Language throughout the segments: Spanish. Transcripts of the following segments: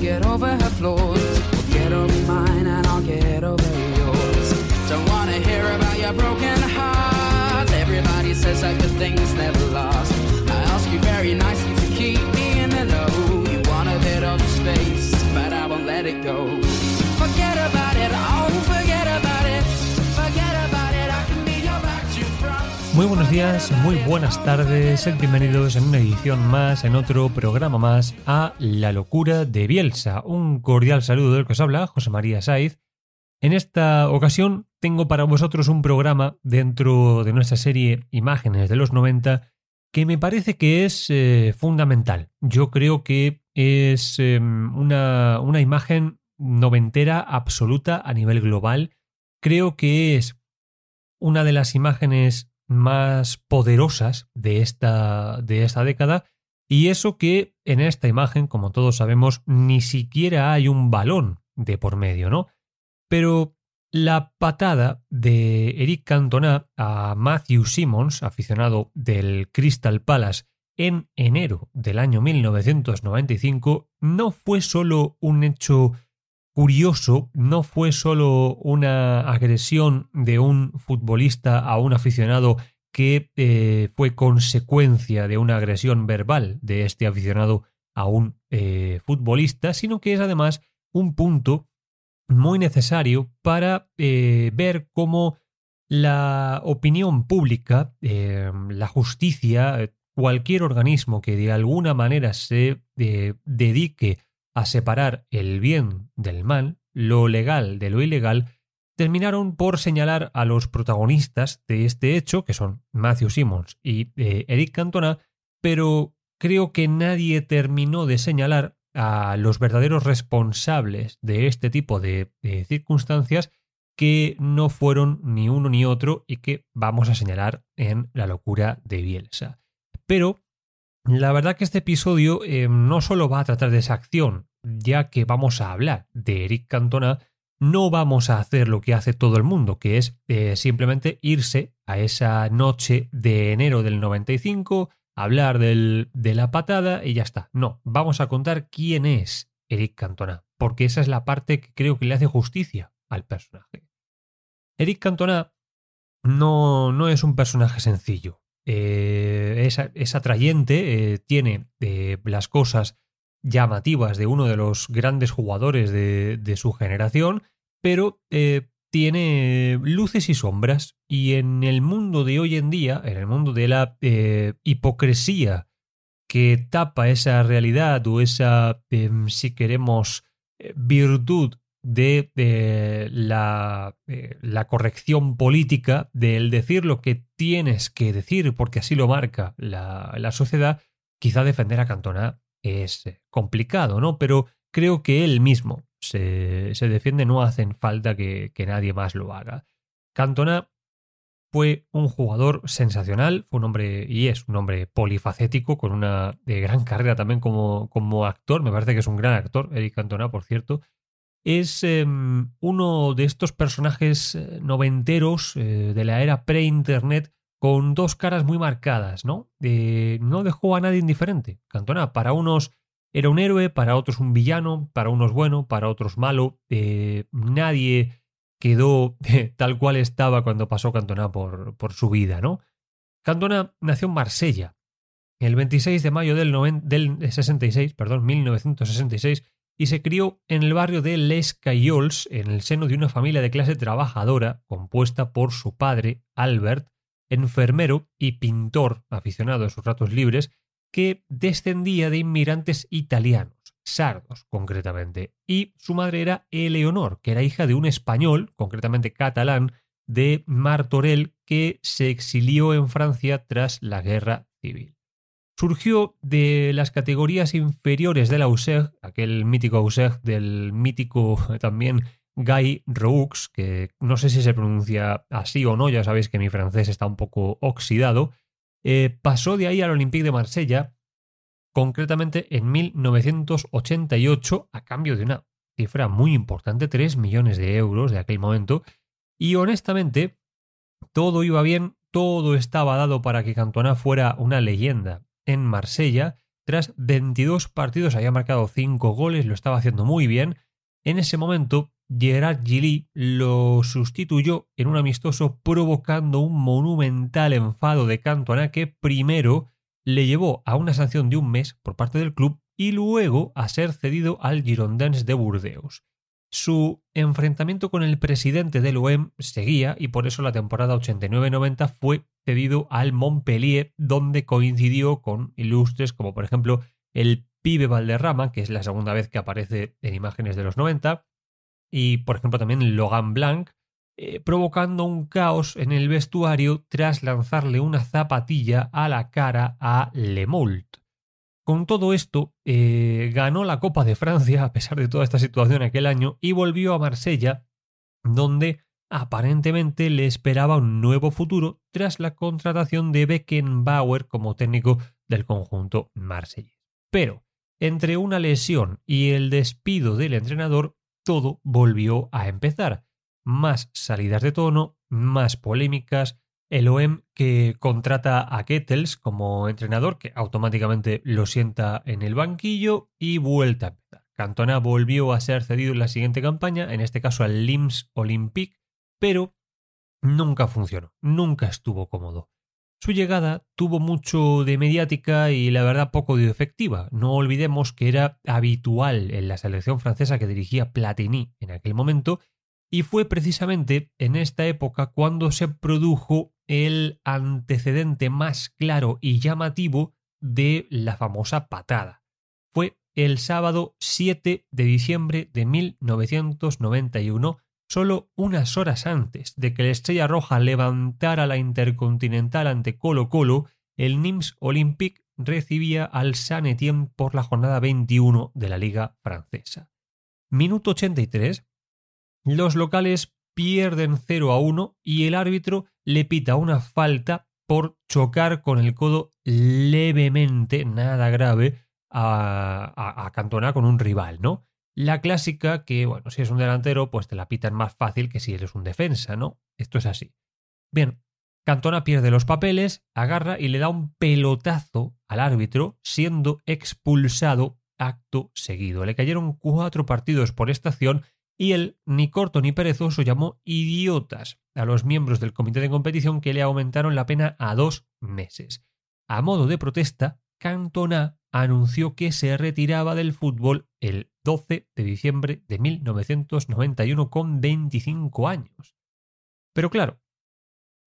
Get over her flaws. Well, get over mine, and I'll get over yours. Don't wanna hear about your broken heart. Everybody says that good things never Muy buenos días, muy buenas tardes, bienvenidos en una edición más, en otro programa más, a La locura de Bielsa. Un cordial saludo del que os habla, José María Saiz. En esta ocasión tengo para vosotros un programa dentro de nuestra serie Imágenes de los 90 que me parece que es eh, fundamental. Yo creo que es eh, una, una imagen noventera absoluta a nivel global. Creo que es una de las imágenes más poderosas de esta, de esta década. Y eso que en esta imagen, como todos sabemos, ni siquiera hay un balón de por medio, ¿no? Pero la patada de Eric Cantona a Matthew Simmons, aficionado del Crystal Palace, en enero del año 1995, no fue solo un hecho curioso, no fue solo una agresión de un futbolista a un aficionado que eh, fue consecuencia de una agresión verbal de este aficionado a un eh, futbolista, sino que es además un punto muy necesario para eh, ver cómo la opinión pública, la justicia, cualquier organismo que de alguna manera se dedique a separar el bien del mal, lo legal de lo ilegal, terminaron por señalar a los protagonistas de este hecho, que son Matthew Simmons y eh, Eric Cantona, pero creo que nadie terminó de señalar a los verdaderos responsables de este tipo de, de circunstancias que no fueron ni uno ni otro y que vamos a señalar en la locura de Bielsa. Pero la verdad que este episodio eh, no solo va a tratar de esa acción, ya que vamos a hablar de Eric Cantona, no vamos a hacer lo que hace todo el mundo, que es eh, simplemente irse a esa noche de enero del 95, hablar de la patada y ya está. No, vamos a contar quién es Eric Cantona, porque esa es la parte que creo que le hace justicia al personaje. Eric Cantona no, no es un personaje sencillo. Eh, es, es atrayente, eh, tiene eh, las cosas llamativas de uno de los grandes jugadores de, de su generación, pero tiene luces y sombras. Y en el mundo de hoy en día, en el mundo de la hipocresía que tapa esa realidad o esa, em, si queremos, virtud de eh, la, eh, la corrección política, del decir lo que tienes que decir porque así lo marca la, la sociedad, quizá defender a Cantona es eh, complicado, ¿no? Pero creo que él mismo se, se defiende, no hacen falta que, que nadie más lo haga. Cantona fue un jugador sensacional, fue un hombre y es un hombre polifacético con una gran carrera también como, como actor. Me parece que es un gran actor, Eric Cantona, por cierto. Es eh, uno de estos personajes eh, noventeros eh, de la era pre-internet con dos caras muy marcadas, ¿no? Eh, no dejó a nadie indiferente. Cantona, para unos era un héroe, para otros un villano, para unos bueno, para otros malo. Nadie quedó tal cual estaba cuando pasó Cantona por, por su vida, ¿no? Cantona nació en Marsella el 26 de mayo del, del 66, perdón, 1966 y se crió en el barrio de Les Caillols, en el seno de una familia de clase trabajadora compuesta por su padre, Albert, enfermero y pintor aficionado a sus ratos libres, que descendía de inmigrantes italianos, sardos concretamente, y su madre era Eleonor, que era hija de un español, concretamente catalán, de Martorell que se exilió en Francia tras la guerra civil. Surgió de las categorías inferiores de la USEG, aquel mítico USEG del mítico también Guy Roux, que no sé si se pronuncia así o no, ya sabéis que mi francés está un poco oxidado, eh, pasó de ahí al Olympique de Marsella, concretamente en 1988, a cambio de una cifra muy importante, 3 millones de euros de aquel momento, y honestamente, todo iba bien, todo estaba dado para que Cantona fuera una leyenda en Marsella. Tras 22 partidos había marcado 5 goles, lo estaba haciendo muy bien. En ese momento, Gerard Gilly lo sustituyó en un amistoso provocando un monumental enfado de Cantona que primero le llevó a una sanción de un mes por parte del club y luego a ser cedido al Girondins de Burdeos. Su enfrentamiento con el presidente del OEM seguía y por eso la temporada 89-90 fue cedido al Montpellier, donde coincidió con ilustres como por ejemplo el pibe Valderrama, que es la segunda vez que aparece en imágenes de los 90, y por ejemplo también Logan Blanc, eh, provocando un caos en el vestuario tras lanzarle una zapatilla a la cara a Lemoult. Con todo esto, eh, ganó la Copa de Francia a pesar de toda esta situación aquel año y volvió a Marsella, donde aparentemente le esperaba un nuevo futuro tras la contratación de Beckenbauer como técnico del conjunto marsellés. Pero, entre una lesión y el despido del entrenador, todo volvió a empezar. Más salidas de tono, más polémicas, el OEM que contrata a Kettles como entrenador, que automáticamente lo sienta en el banquillo y vuelta a empezar. Cantona volvió a ser cedido en la siguiente campaña, en este caso al Lims Olympique, pero nunca funcionó, nunca estuvo cómodo. Su llegada tuvo mucho de mediática y la verdad poco de efectiva. No olvidemos que era habitual en la selección francesa que dirigía Platini en aquel momento y fue precisamente en esta época cuando se produjo el antecedente más claro y llamativo de la famosa patada. Fue el sábado 7 de diciembre de 1991, solo unas horas antes de que la Estrella Roja levantara la Intercontinental ante Colo Colo, el Nims Olympique recibía al San Etienne por la jornada 21 de la Liga Francesa. Minuto 83, los locales pierden 0 a 1 y el árbitro le pita una falta por chocar con el codo levemente, nada grave, a, a, Cantona con un rival, ¿no? La clásica que, bueno, si es un delantero, pues te la pitan más fácil que si eres un defensa, ¿no? Esto es así. Bien, Cantona pierde los papeles, agarra y le da un pelotazo al árbitro, siendo expulsado acto seguido. Le cayeron cuatro partidos por esta acción y él, ni corto ni perezoso, llamó idiotas a los miembros del comité de competición que le aumentaron la pena a dos meses. A modo de protesta, Cantona anunció que se retiraba del fútbol el 12 de diciembre de 1991 con 25 años. Pero claro,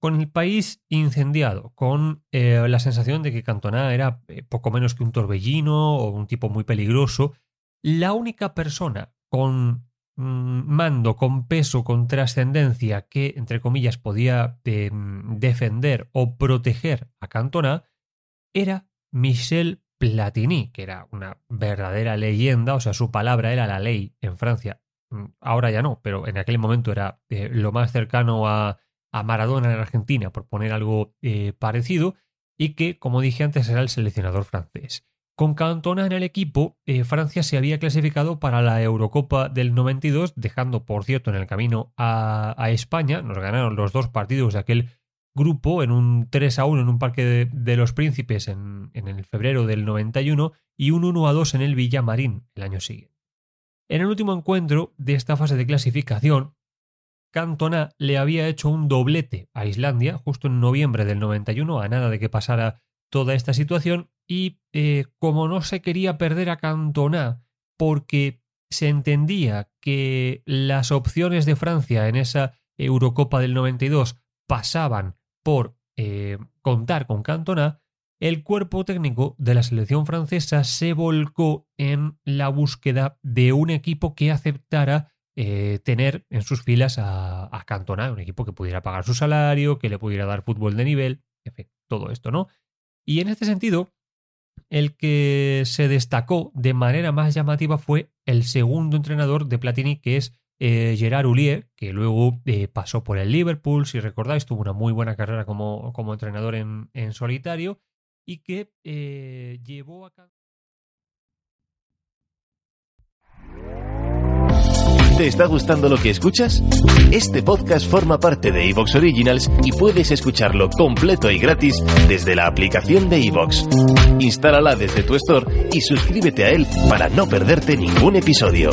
con el país incendiado, con eh, la sensación de que Cantona era eh, poco menos que un torbellino o un tipo muy peligroso, la única persona con Mm, mando con peso, con trascendencia que, entre comillas, podía em, defender o proteger a Cantona, era Michel Platini, que era una verdadera leyenda, o sea, su palabra era la ley en Francia. Mm, ahora ya no, pero en aquel momento era eh, lo más cercano a, a, Maradona en Argentina, por poner algo eh, parecido, y que, como dije antes, era el seleccionador francés. Con Cantona en el equipo, eh, Francia se había clasificado para la Eurocopa del 92, dejando, por cierto, en el camino a, España. Nos ganaron los dos partidos de aquel grupo en un 3 a 1 en un Parque de, los Príncipes en, en, el febrero del 91 y un 1 a 2 en el Villamarín el año siguiente. En el último encuentro de esta fase de clasificación, Cantona le había hecho un doblete a Islandia justo en noviembre del 91, a nada de que pasara toda esta situación y eh, como no se quería perder a Cantona porque se entendía que las opciones de Francia en esa Eurocopa del 92 pasaban por eh, contar con Cantona, el cuerpo técnico de la selección francesa se volcó en la búsqueda de un equipo que aceptara eh, tener en sus filas a, a Cantona, un equipo que pudiera pagar su salario, que le pudiera dar fútbol de nivel, en fin, todo esto, ¿no? Y en este sentido, el que se destacó de manera más llamativa fue el segundo entrenador de Platini, que es eh, Gerard Houllier, que luego eh, pasó por el Liverpool, si recordáis, tuvo una muy buena carrera como, como entrenador en, en, solitario y que eh, llevó a cabo. ¿Te está gustando lo que escuchas? Este podcast forma parte de Evox Originals y puedes escucharlo completo y gratis desde la aplicación de Evox. Instálala desde tu store y suscríbete a él para no perderte ningún episodio.